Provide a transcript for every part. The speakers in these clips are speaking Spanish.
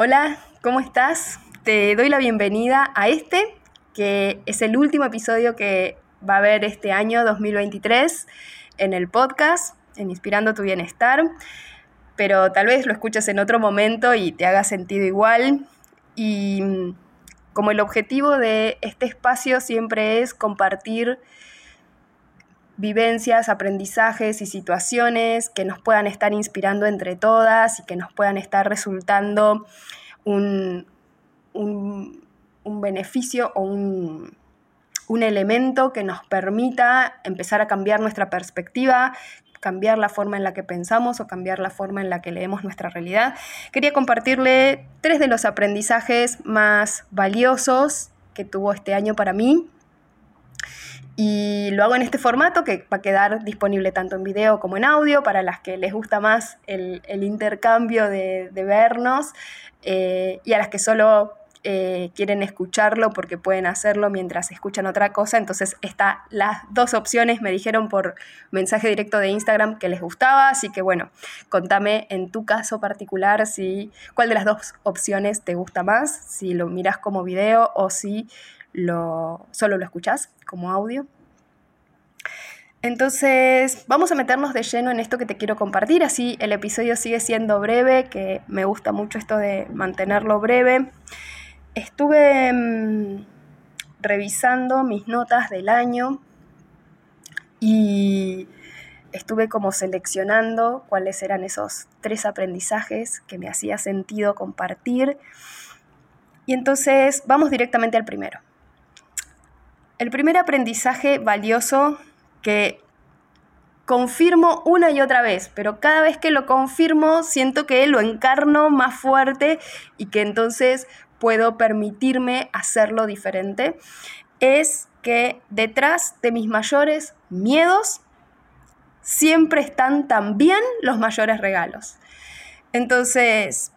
Hola, ¿cómo estás? Te doy la bienvenida a este, que es el último episodio que va a haber este año 2023 en el podcast, en Inspirando tu Bienestar, pero tal vez lo escuches en otro momento y te haga sentido igual. Y mm, como el objetivo de este espacio siempre es compartir vivencias, aprendizajes y situaciones que nos puedan estar inspirando entre todas y que nos puedan estar resultando un, beneficio o un, un elemento que nos permita empezar a cambiar nuestra perspectiva, cambiar la forma en la que pensamos o cambiar la forma en la que leemos nuestra realidad. Quería compartirle tres de los aprendizajes más valiosos que tuvo este año para mí y lo hago en este formato que va a quedar disponible tanto en video como en audio para las que les gusta más el, intercambio de, vernos eh, y a las que solo eh, quieren escucharlo porque pueden hacerlo mientras escuchan otra cosa. Entonces está las dos opciones, me dijeron por mensaje directo de Instagram que les gustaba, así que bueno, contame en tu caso particular si cuál de las dos opciones te gusta más, si lo miras como video o si lo, solo lo escuchás como audio. Entonces, vamos a meternos de lleno en esto que te quiero compartir, así el episodio sigue siendo breve, que me gusta mucho esto de mantenerlo breve. Estuve mm, revisando mis notas del año y estuve como seleccionando cuáles eran esos tres aprendizajes que me hacía sentido compartir. Y entonces vamos directamente al primero. El primer aprendizaje valioso que confirmo una y otra vez, pero cada vez que lo confirmo siento que lo encarno más fuerte y que entonces puedo permitirme hacerlo diferente, es que detrás de mis mayores miedos siempre están también los mayores regalos. Entonces,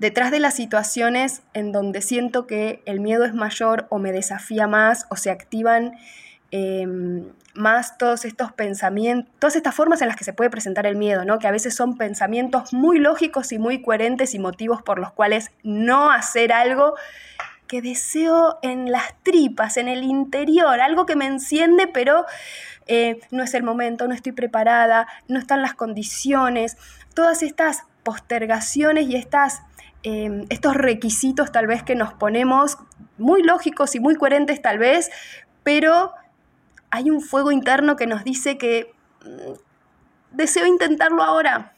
detrás de las situaciones en donde siento que el miedo es mayor o me desafía más o se activan em, más todos estos pensamientos, todas estas formas en las que se puede presentar el miedo, ¿no? que a veces son pensamientos muy lógicos y muy coherentes y motivos por los cuales no hacer algo que deseo en las tripas, en el interior, algo que me enciende, pero eh, no es el momento, no estoy preparada, no están las condiciones, todas estas postergaciones y estas Em, estos requisitos tal vez que nos ponemos, muy lógicos y muy coherentes tal vez, pero hay un fuego interno que nos dice que mm, deseo intentarlo ahora.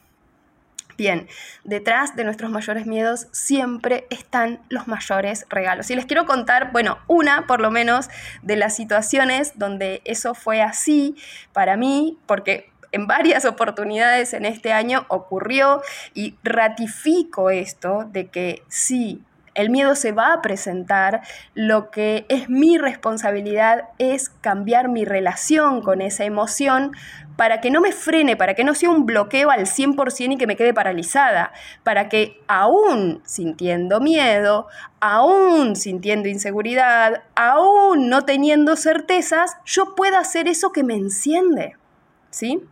Bien, detrás de nuestros mayores miedos siempre están los mayores regalos. Y les quiero contar, bueno, una por lo menos de las situaciones donde eso fue así para mí, porque en varias oportunidades en este año ocurrió y ratifico esto de que sí, el miedo se va a presentar, lo que es mi responsabilidad es cambiar mi relación con esa emoción para que no me frene, para que no sea un bloqueo al 100% y que me quede paralizada, para que aún sintiendo miedo, aún sintiendo inseguridad, aún no teniendo certezas, yo pueda hacer eso que me enciende. ¿Sí?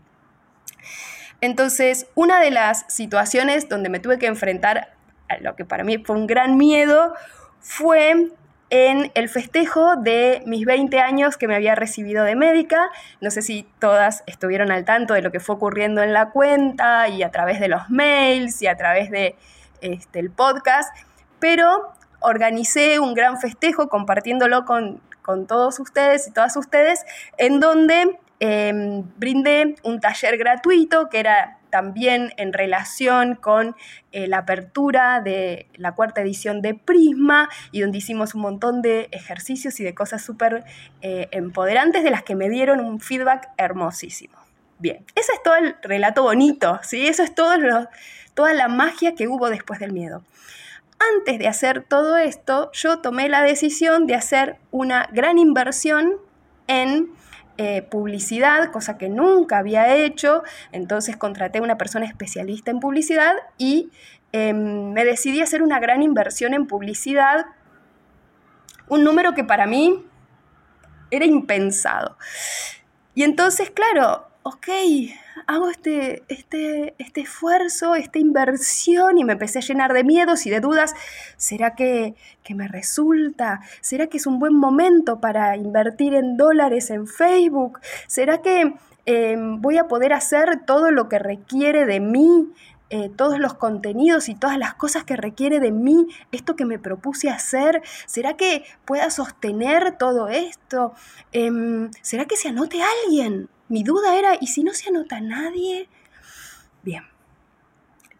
Entonces, una de las situaciones donde me tuve que enfrentar a lo que para mí fue un gran miedo fue en el festejo de mis 20 años que me había recibido de médica. No sé si todas estuvieron al tanto de lo que fue ocurriendo en la cuenta y a través de los mails y a través de este, podcast, pero organicé un gran festejo compartiéndolo con, con todos ustedes y todas ustedes, en donde Em, brindé un taller gratuito que era también en relación con eh, la apertura de la cuarta edición de Prisma y donde hicimos un montón de ejercicios y de cosas súper eh, empoderantes de las que me dieron un feedback hermosísimo. Bien, ese es todo el relato bonito, ¿sí? Eso es todo toda la magia que hubo después del miedo. Antes de hacer todo esto, yo tomé la decisión de hacer una gran inversión en eh, publicidad, cosa que nunca había hecho, entonces contraté a una persona especialista en publicidad y em, me decidí a hacer una gran inversión en publicidad, un número que para mí era impensado. Y entonces, claro, ok, hago este, este, este esfuerzo, esta inversión y me empecé a llenar de miedos y de dudas. ¿Será que, que me resulta? ¿Será que es un buen momento para invertir en dólares en Facebook? ¿Será que em, voy a poder hacer todo lo que requiere de mí? Eh, todos los contenidos y todas las cosas que requiere de mí esto que me propuse hacer? ¿Será que pueda sostener todo esto? Em, ¿Será que se anote alguien? Mi duda era, ¿y si no se anota nadie? Bien.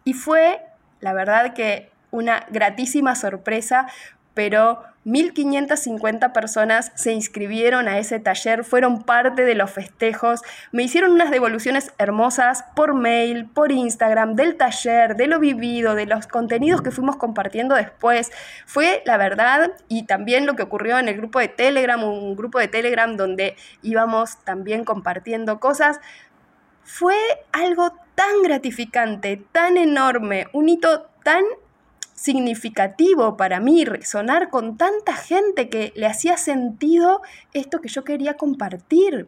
Y fue, la verdad que una gratísima sorpresa, pero 1.550 personas se inscribieron a ese taller, fueron parte de los festejos, me hicieron unas devoluciones hermosas por mail, por Instagram, del taller, de lo vivido, de los contenidos que fuimos compartiendo después. Fue la verdad y también lo que ocurrió en el grupo de Telegram, un grupo de Telegram donde íbamos también compartiendo cosas. Fue algo tan gratificante, tan enorme, un hito tan significativo para mí resonar con tanta gente que le hacía sentido esto que yo quería compartir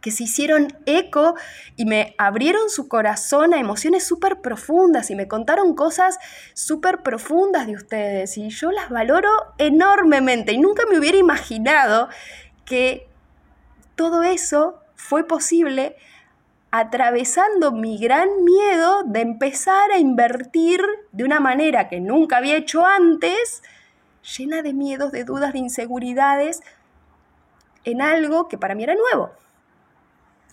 que se hicieron eco y me abrieron su corazón a emociones súper profundas y me contaron cosas súper profundas de ustedes. Y yo las valoro enormemente. Y nunca me hubiera imaginado que todo eso fue posible atravesando mi gran miedo de empezar a invertir de una manera que nunca había hecho antes, llena de miedos, de dudas, de inseguridades, en algo que para mí era nuevo.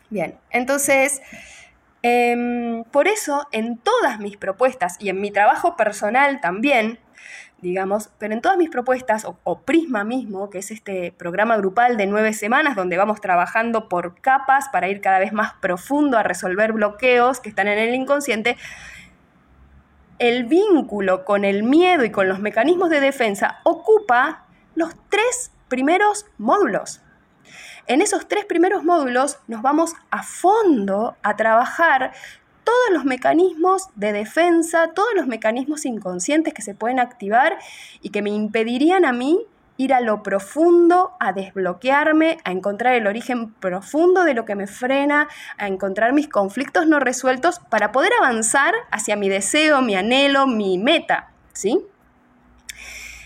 Bien, entonces, em, por eso en todas mis propuestas y en mi trabajo personal también, digamos, pero en todas mis propuestas, o, Prisma mismo, que es este programa grupal de nueve semanas donde vamos trabajando por capas para ir cada vez más profundo a resolver bloqueos que están en el inconsciente, el vínculo con el miedo y con los mecanismos de defensa ocupa los tres primeros módulos. En esos tres primeros módulos nos vamos a fondo a trabajar todos los mecanismos de defensa, todos los mecanismos inconscientes que se pueden activar y que me impedirían a mí ir a lo profundo, a desbloquearme, a encontrar el origen profundo de lo que me frena, a encontrar mis conflictos no resueltos para poder avanzar hacia mi deseo, mi anhelo, mi meta, ¿sí?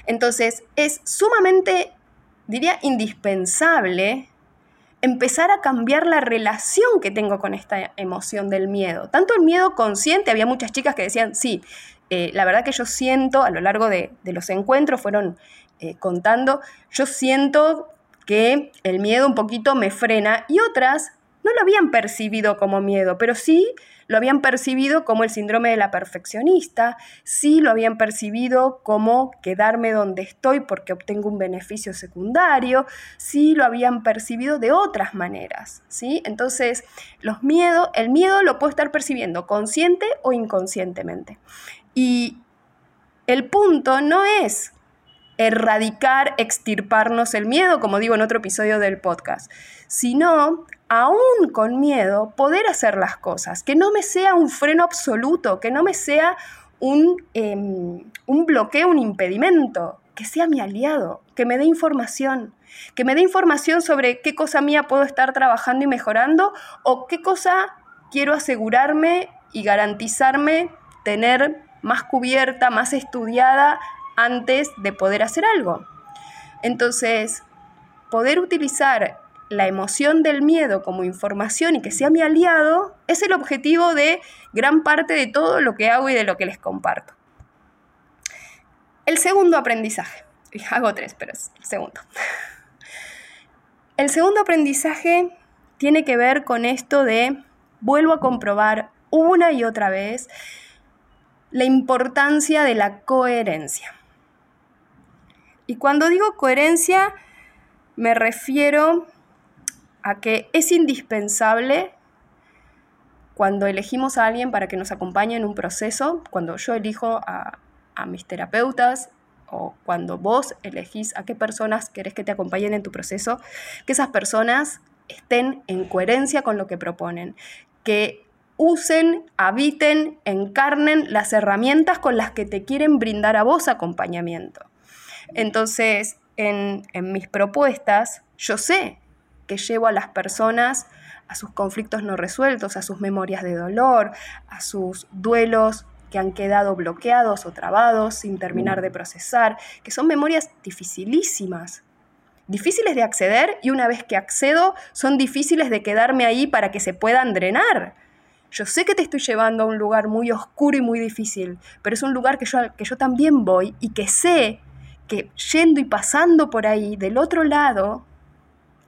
Entonces, es sumamente, diría, indispensable empezar a cambiar la relación que tengo con esta emoción del miedo. Tanto el miedo consciente, había muchas chicas que decían, sí, eh, la verdad que yo siento, a lo largo de, los encuentros fueron eh, contando, yo siento que el miedo un poquito me frena y otras no lo habían percibido como miedo, pero sí lo habían percibido como el síndrome de la perfeccionista, sí lo habían percibido como quedarme donde estoy porque obtengo un beneficio secundario, sí lo habían percibido de otras maneras, ¿sí? Entonces, los miedos, el miedo lo puedo estar percibiendo consciente o inconscientemente. Y el punto no es erradicar, extirparnos el miedo, como digo en otro episodio del podcast, sino aún con miedo, poder hacer las cosas, que no me sea un freno absoluto, que no me sea un, em, un bloqueo, un impedimento, que sea mi aliado, que me dé información, que me dé información sobre qué cosa mía puedo estar trabajando y mejorando o qué cosa quiero asegurarme y garantizarme tener más cubierta, más estudiada antes de poder hacer algo. Entonces, poder utilizar la emoción del miedo como información y que sea mi aliado es el objetivo de gran parte de todo lo que hago y de lo que les comparto. El segundo aprendizaje, y hago tres, pero es el segundo. El segundo aprendizaje tiene que ver con esto de, vuelvo a comprobar una y otra vez, la importancia de la coherencia. Y cuando digo coherencia, me refiero a que es indispensable cuando elegimos a alguien para que nos acompañe en un proceso, cuando yo elijo a, mis terapeutas o cuando vos elegís a qué personas querés que te acompañen en tu proceso, que esas personas estén en coherencia con lo que proponen, que usen, habiten, encarnen las herramientas con las que te quieren brindar a vos acompañamiento. Entonces, en, en mis propuestas, yo sé que llevo a las personas a sus conflictos no resueltos, a sus memorias de dolor, a sus duelos que han quedado bloqueados o trabados sin terminar de procesar, que son memorias dificilísimas, difíciles de acceder y una vez que accedo son difíciles de quedarme ahí para que se puedan drenar. Yo sé que te estoy llevando a un lugar muy oscuro y muy difícil, pero es un lugar que yo, que yo también voy y que sé que yendo y pasando por ahí, del otro lado,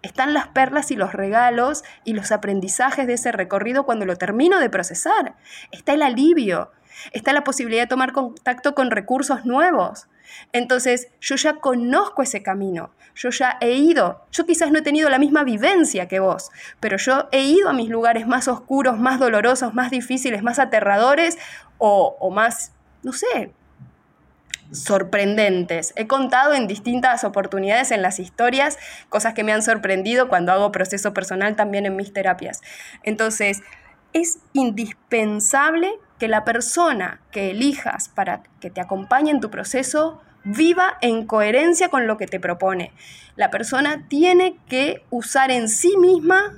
están las perlas y los regalos y los aprendizajes de ese recorrido cuando lo termino de procesar. Está el alivio, está la posibilidad de tomar contacto con recursos nuevos. Entonces, yo ya conozco ese camino, yo ya he ido, yo quizás no he tenido la misma vivencia que vos, pero yo he ido a mis lugares más oscuros, más dolorosos, más difíciles, más aterradores o, o más, no sé, sorprendentes. He contado en distintas oportunidades en las historias cosas que me han sorprendido cuando hago proceso personal también en mis terapias. Entonces, es indispensable que la persona que elijas para que te acompañe en tu proceso viva en coherencia con lo que te propone. La persona tiene que usar en sí misma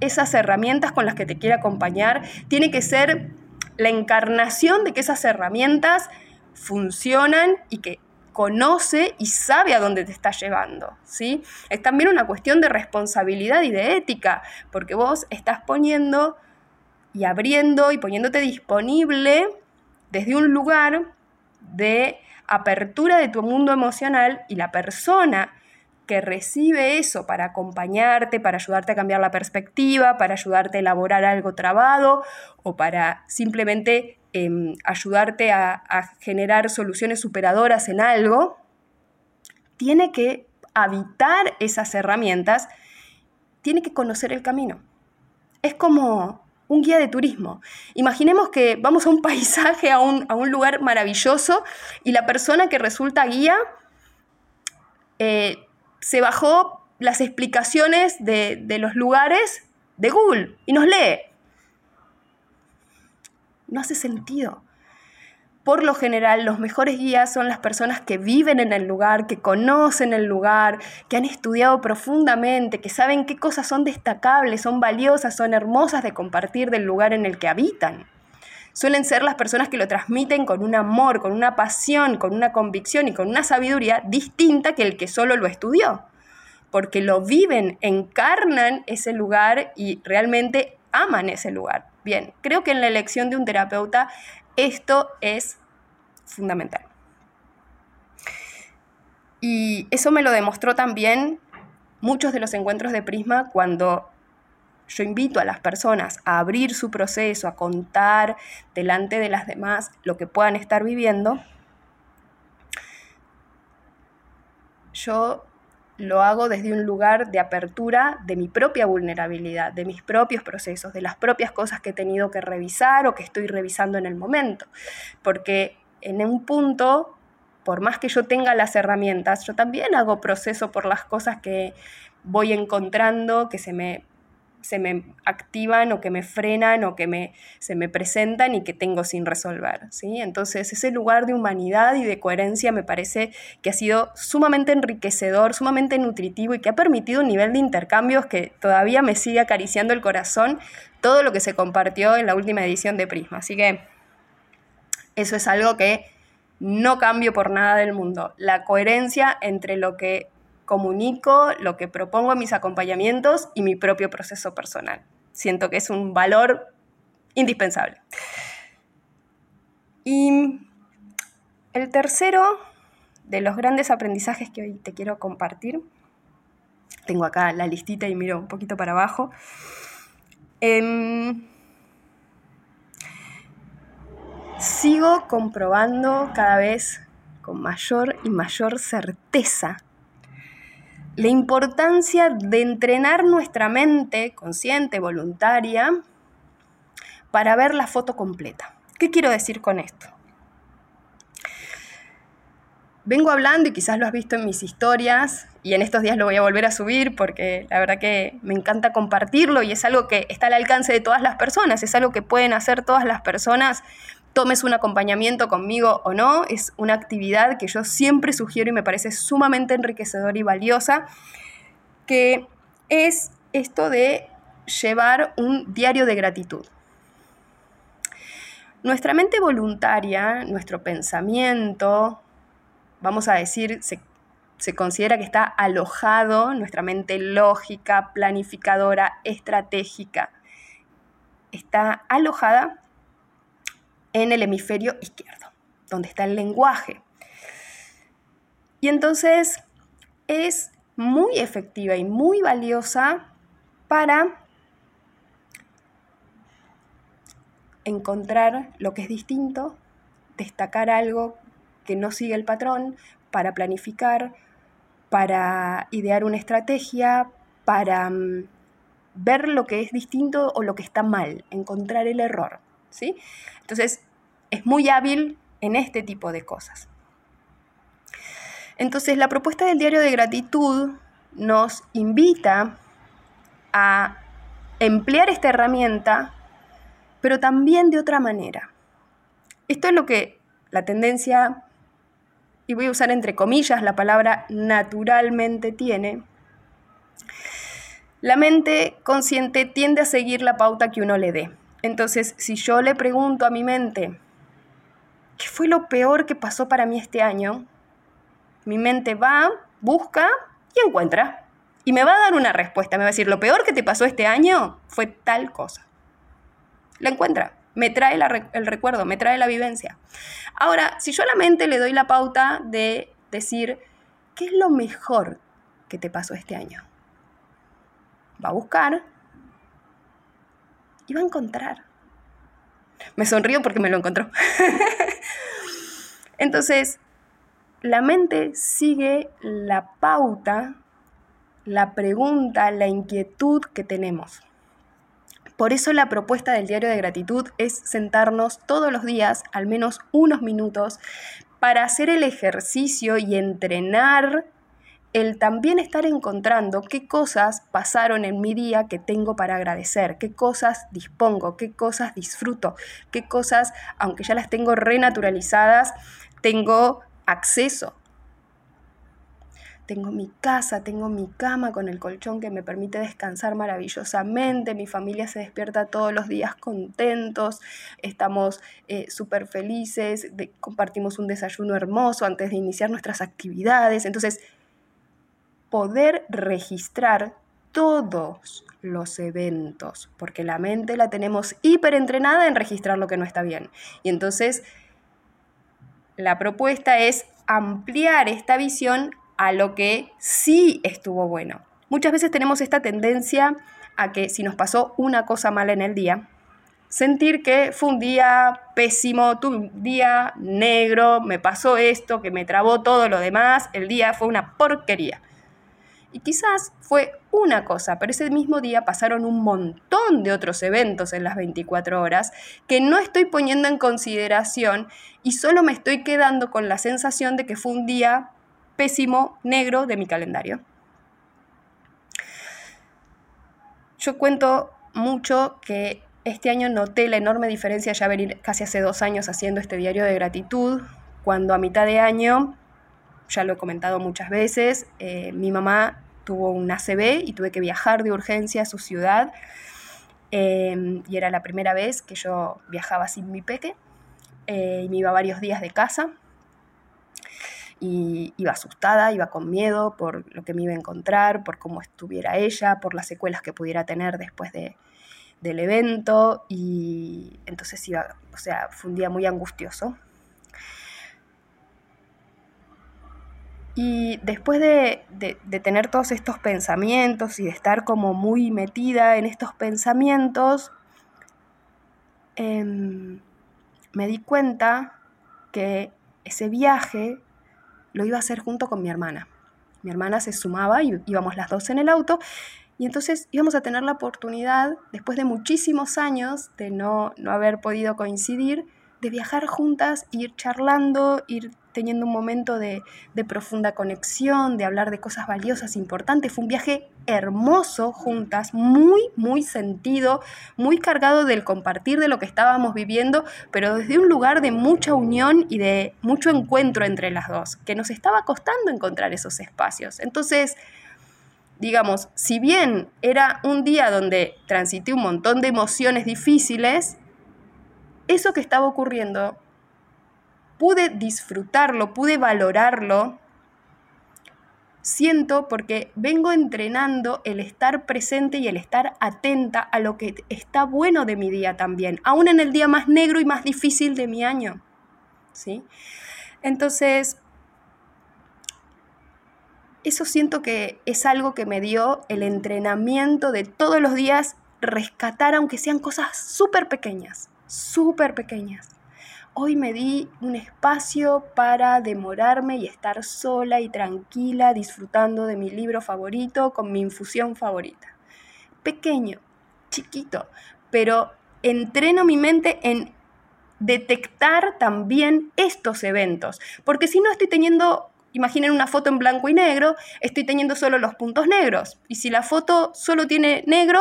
esas herramientas con las que te quiere acompañar, tiene que ser la encarnación de que esas herramientas funcionan y que conoce y sabe a dónde te está llevando, ¿sí? Es también una cuestión de responsabilidad y de ética, porque vos estás poniendo y abriendo y poniéndote disponible desde un lugar de apertura de tu mundo emocional y la persona que recibe eso para acompañarte, para ayudarte a cambiar la perspectiva, para ayudarte a elaborar algo trabado o para simplemente em, ayudarte a, a generar soluciones superadoras en algo, tiene que habitar esas herramientas, tiene que conocer el camino. Es como un guía de turismo. Imaginemos que vamos a un paisaje, a un, lugar maravilloso y la persona que resulta guía eh, se bajó las explicaciones de, de los lugares de Google y nos lee. No hace sentido. Por lo general, los mejores guías son las personas que viven en el lugar, que conocen el lugar, que han estudiado profundamente, que saben qué cosas son destacables, son valiosas, son hermosas de compartir del lugar en el que habitan. Suelen ser las personas que lo transmiten con un amor, con una pasión, con una convicción y con una sabiduría distinta que el que solo lo estudió, porque lo viven, encarnan ese lugar y realmente aman ese lugar. Bien, creo que en la elección de un terapeuta esto es fundamental. Y eso me lo demostró también muchos de los encuentros de Prisma cuando yo invito a las personas a abrir su proceso, a contar delante de las demás lo que puedan estar viviendo. Yo lo hago desde un lugar de apertura de mi propia vulnerabilidad, de mis propios procesos, de las propias cosas que he tenido que revisar o que estoy revisando en el momento. Porque en un punto, por más que yo tenga las herramientas, yo también hago proceso por las cosas que voy encontrando, que se me se me activan o que me frenan o que me, se me presentan y que tengo sin resolver. ¿sí? Entonces ese lugar de humanidad y de coherencia me parece que ha sido sumamente enriquecedor, sumamente nutritivo y que ha permitido un nivel de intercambios que todavía me sigue acariciando el corazón todo lo que se compartió en la última edición de Prisma. Así que eso es algo que no cambio por nada del mundo. La coherencia entre lo que comunico lo que propongo en mis acompañamientos y mi propio proceso personal. Siento que es un valor indispensable. Y el tercero de los grandes aprendizajes que hoy te quiero compartir, tengo acá la listita y miro un poquito para abajo. Em, sigo comprobando cada vez con mayor y mayor certeza la importancia de entrenar nuestra mente consciente, voluntaria, para ver la foto completa. ¿Qué quiero decir con esto? Vengo hablando y quizás lo has visto en mis historias y en estos días lo voy a volver a subir porque la verdad que me encanta compartirlo y es algo que está al alcance de todas las personas, es algo que pueden hacer todas las personas tomes un acompañamiento conmigo o no, es una actividad que yo siempre sugiero y me parece sumamente enriquecedora y valiosa, que es esto de llevar un diario de gratitud. Nuestra mente voluntaria, nuestro pensamiento, vamos a decir, se, se considera que está alojado, nuestra mente lógica, planificadora, estratégica, está alojada en el hemisferio izquierdo, donde está el lenguaje. Y entonces es muy efectiva y muy valiosa para encontrar lo que es distinto, destacar algo que no sigue el patrón, para planificar, para idear una estrategia, para mm, ver lo que es distinto o lo que está mal, encontrar el error. ¿Sí? Entonces, es muy hábil en este tipo de cosas. Entonces, la propuesta del diario de gratitud nos invita a emplear esta herramienta, pero también de otra manera. Esto es lo que la tendencia, y voy a usar entre comillas la palabra naturalmente tiene, la mente consciente tiende a seguir la pauta que uno le dé. Entonces, si yo le pregunto a mi mente, ¿qué fue lo peor que pasó para mí este año? Mi mente va, busca y encuentra. Y me va a dar una respuesta. Me va a decir, lo peor que te pasó este año fue tal cosa. La encuentra. Me trae el recuerdo, me trae la vivencia. Ahora, si yo a la mente le doy la pauta de decir, ¿qué es lo mejor que te pasó este año? Va a buscar va a encontrar. Me sonrío porque me lo encontró. Entonces, la mente sigue la pauta, la pregunta, la inquietud que tenemos. Por eso la propuesta del diario de gratitud es sentarnos todos los días, al menos unos minutos, para hacer el ejercicio y entrenar el también estar encontrando qué cosas pasaron en mi día que tengo para agradecer, qué cosas dispongo, qué cosas disfruto, qué cosas, aunque ya las tengo renaturalizadas, tengo acceso. Tengo mi casa, tengo mi cama con el colchón que me permite descansar maravillosamente, mi familia se despierta todos los días contentos, estamos eh, súper felices, compartimos un desayuno hermoso antes de iniciar nuestras actividades. Entonces, poder registrar todos los eventos, porque la mente la tenemos hiperentrenada en registrar lo que no está bien. Y entonces la propuesta es ampliar esta visión a lo que sí estuvo bueno. Muchas veces tenemos esta tendencia a que si nos pasó una cosa mala en el día, sentir que fue un día pésimo, un día negro, me pasó esto, que me trabó todo lo demás, el día fue una porquería. Y quizás fue una cosa, pero ese mismo día pasaron un montón de otros eventos en las 24 horas que no estoy poniendo en consideración y solo me estoy quedando con la sensación de que fue un día pésimo, negro de mi calendario. Yo cuento mucho que este año noté la enorme diferencia ya venir casi hace dos años haciendo este diario de gratitud, cuando a mitad de año ya lo he comentado muchas veces, eh, mi mamá tuvo un ACV y tuve que viajar de urgencia a su ciudad. Em, y era la primera vez que yo viajaba sin mi peque. Eh, y me iba varios días de casa. Y iba asustada, iba con miedo por lo que me iba a encontrar, por cómo estuviera ella, por las secuelas que pudiera tener después de, del evento. Y entonces iba, o sea, fue un día muy angustioso. Y después de, tener todos estos pensamientos y de estar como muy metida en estos pensamientos, em, me di cuenta que ese viaje lo iba a hacer junto con mi hermana. Mi hermana se sumaba y íbamos las dos en el auto y entonces íbamos a tener la oportunidad, después de muchísimos años de no, no haber podido coincidir, de viajar juntas, ir charlando, ir teniendo un momento de, profunda conexión, de hablar de cosas valiosas, importantes. Fue un viaje hermoso juntas, muy, muy sentido, muy cargado del compartir de lo que estábamos viviendo, pero desde un lugar de mucha unión y de mucho encuentro entre las dos, que nos estaba costando encontrar esos espacios. Entonces, digamos, si bien era un día donde transité un montón de emociones difíciles, eso que estaba ocurriendo, pude disfrutarlo, pude valorarlo, siento porque vengo entrenando el estar presente y el estar atenta a lo que está bueno de mi día también, aún en el día más negro y más difícil de mi año. ¿Sí? Entonces, eso siento que es algo que me dio el entrenamiento de todos los días rescatar, aunque sean cosas súper pequeñas, súper pequeñas. Hoy me di un espacio para demorarme y estar sola y tranquila disfrutando de mi libro favorito con mi infusión favorita. Pequeño, chiquito, pero entreno mi mente en detectar también estos eventos, porque si no estoy teniendo Imaginen una foto en blanco y negro, estoy teniendo solo los puntos negros. Y si la foto solo tiene negro,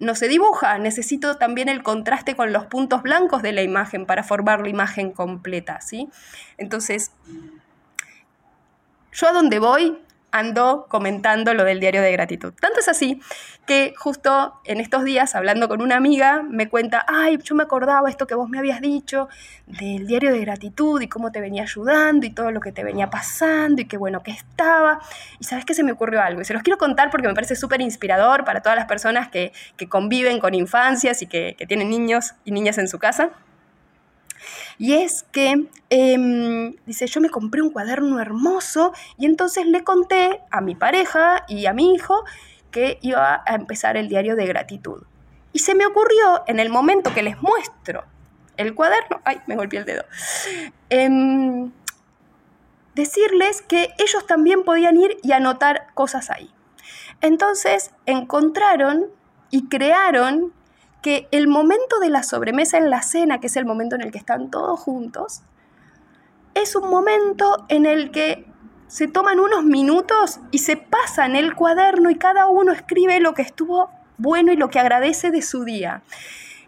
no se dibuja. Necesito también el contraste con los puntos blancos de la imagen para formar la imagen completa, ¿sí? Entonces, yo a donde voy ando comentando lo del diario de gratitud. Tanto es así que justo en estos días, hablando con una amiga, me cuenta, ay, yo me acordaba esto que vos me habías dicho del diario de gratitud y cómo te venía ayudando y todo lo que te venía pasando y qué bueno que estaba. Y sabes que se me ocurrió algo y se los quiero contar porque me parece súper inspirador para todas las personas que, conviven con infancias y que, que tienen niños y niñas en su casa. Y es que, em, dice, yo me compré un cuaderno hermoso y entonces le conté a mi pareja y a mi hijo que iba a empezar el diario de gratitud. Y se me ocurrió en el momento que les muestro el cuaderno, ay, me golpeé el dedo, em, decirles que ellos también podían ir y anotar cosas ahí. Entonces encontraron y crearon que el momento de la sobremesa en la cena, que es el momento en el que están todos juntos, es un momento en el que se toman unos minutos y se pasan el cuaderno y cada uno escribe lo que estuvo bueno y lo que agradece de su día.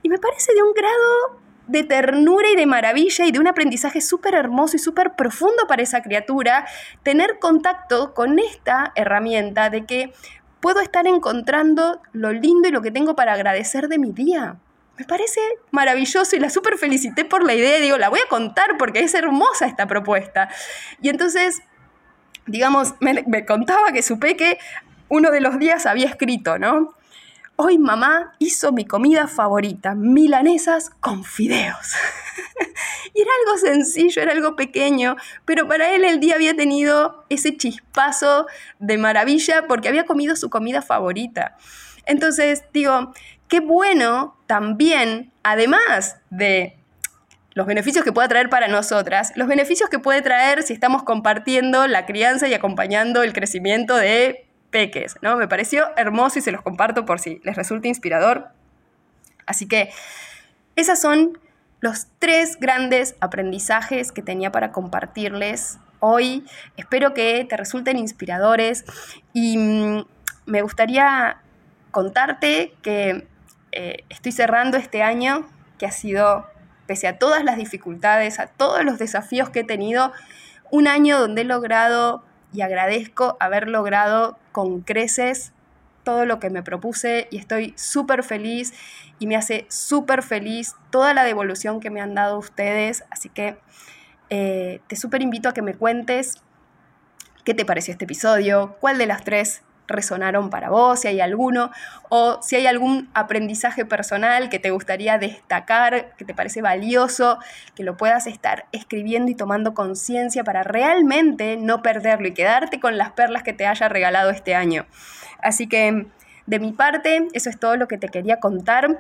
Y me parece de un grado de ternura y de maravilla y de un aprendizaje súper hermoso y súper profundo para esa criatura, tener contacto con esta herramienta de que puedo estar encontrando lo lindo y lo que tengo para agradecer de mi día. Me parece maravilloso y la súper felicité por la idea. Digo, la voy a contar porque es hermosa esta propuesta. Y entonces, digamos, me, me contaba que supe que uno de los días había escrito, ¿no? Hoy mamá hizo mi comida favorita, milanesas con fideos. y era algo sencillo, era algo pequeño, pero para él el día había tenido ese chispazo de maravilla porque había comido su comida favorita. Entonces, digo, qué bueno también, además de los beneficios que puede traer para nosotras, los beneficios que puede traer si estamos compartiendo la crianza y acompañando el crecimiento de peques, ¿no? Me pareció hermoso y se los comparto por si les resulta inspirador. Así que esas son los tres grandes aprendizajes que tenía para compartirles hoy. Espero que te resulten inspiradores y mm, me gustaría contarte que eh, estoy cerrando este año que ha sido, pese a todas las dificultades, a todos los desafíos que he tenido, un año donde he logrado y agradezco haber logrado con creces todo lo que me propuse y estoy súper feliz y me hace súper feliz toda la devolución que me han dado ustedes. Así que eh, te súper invito a que me cuentes qué te pareció este episodio, cuál de las tres resonaron para vos, si hay alguno, o si hay algún aprendizaje personal que te gustaría destacar, que te parece valioso, que lo puedas estar escribiendo y tomando conciencia para realmente no perderlo y quedarte con las perlas que te haya regalado este año. Así que de mi parte, eso es todo lo que te quería contar.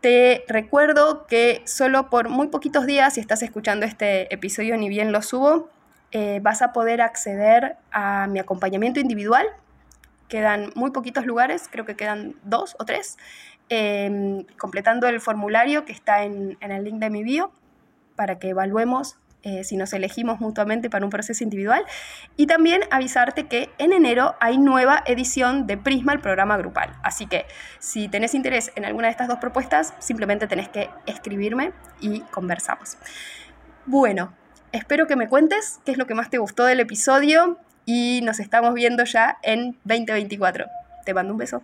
Te recuerdo que solo por muy poquitos días, si estás escuchando este episodio, ni bien lo subo, eh, vas a poder acceder a mi acompañamiento individual. Quedan muy poquitos lugares, creo que quedan dos o tres, em, completando el formulario que está en, el link de mi bio para que evaluemos eh, si nos elegimos mutuamente para un proceso individual. Y también avisarte que en enero hay nueva edición de Prisma, el programa grupal. Así que si tenés interés en alguna de estas dos propuestas, simplemente tenés que escribirme y conversamos. Bueno, Espero que me cuentes qué es lo que más te gustó del episodio y nos estamos viendo ya en 2024. Te mando un beso.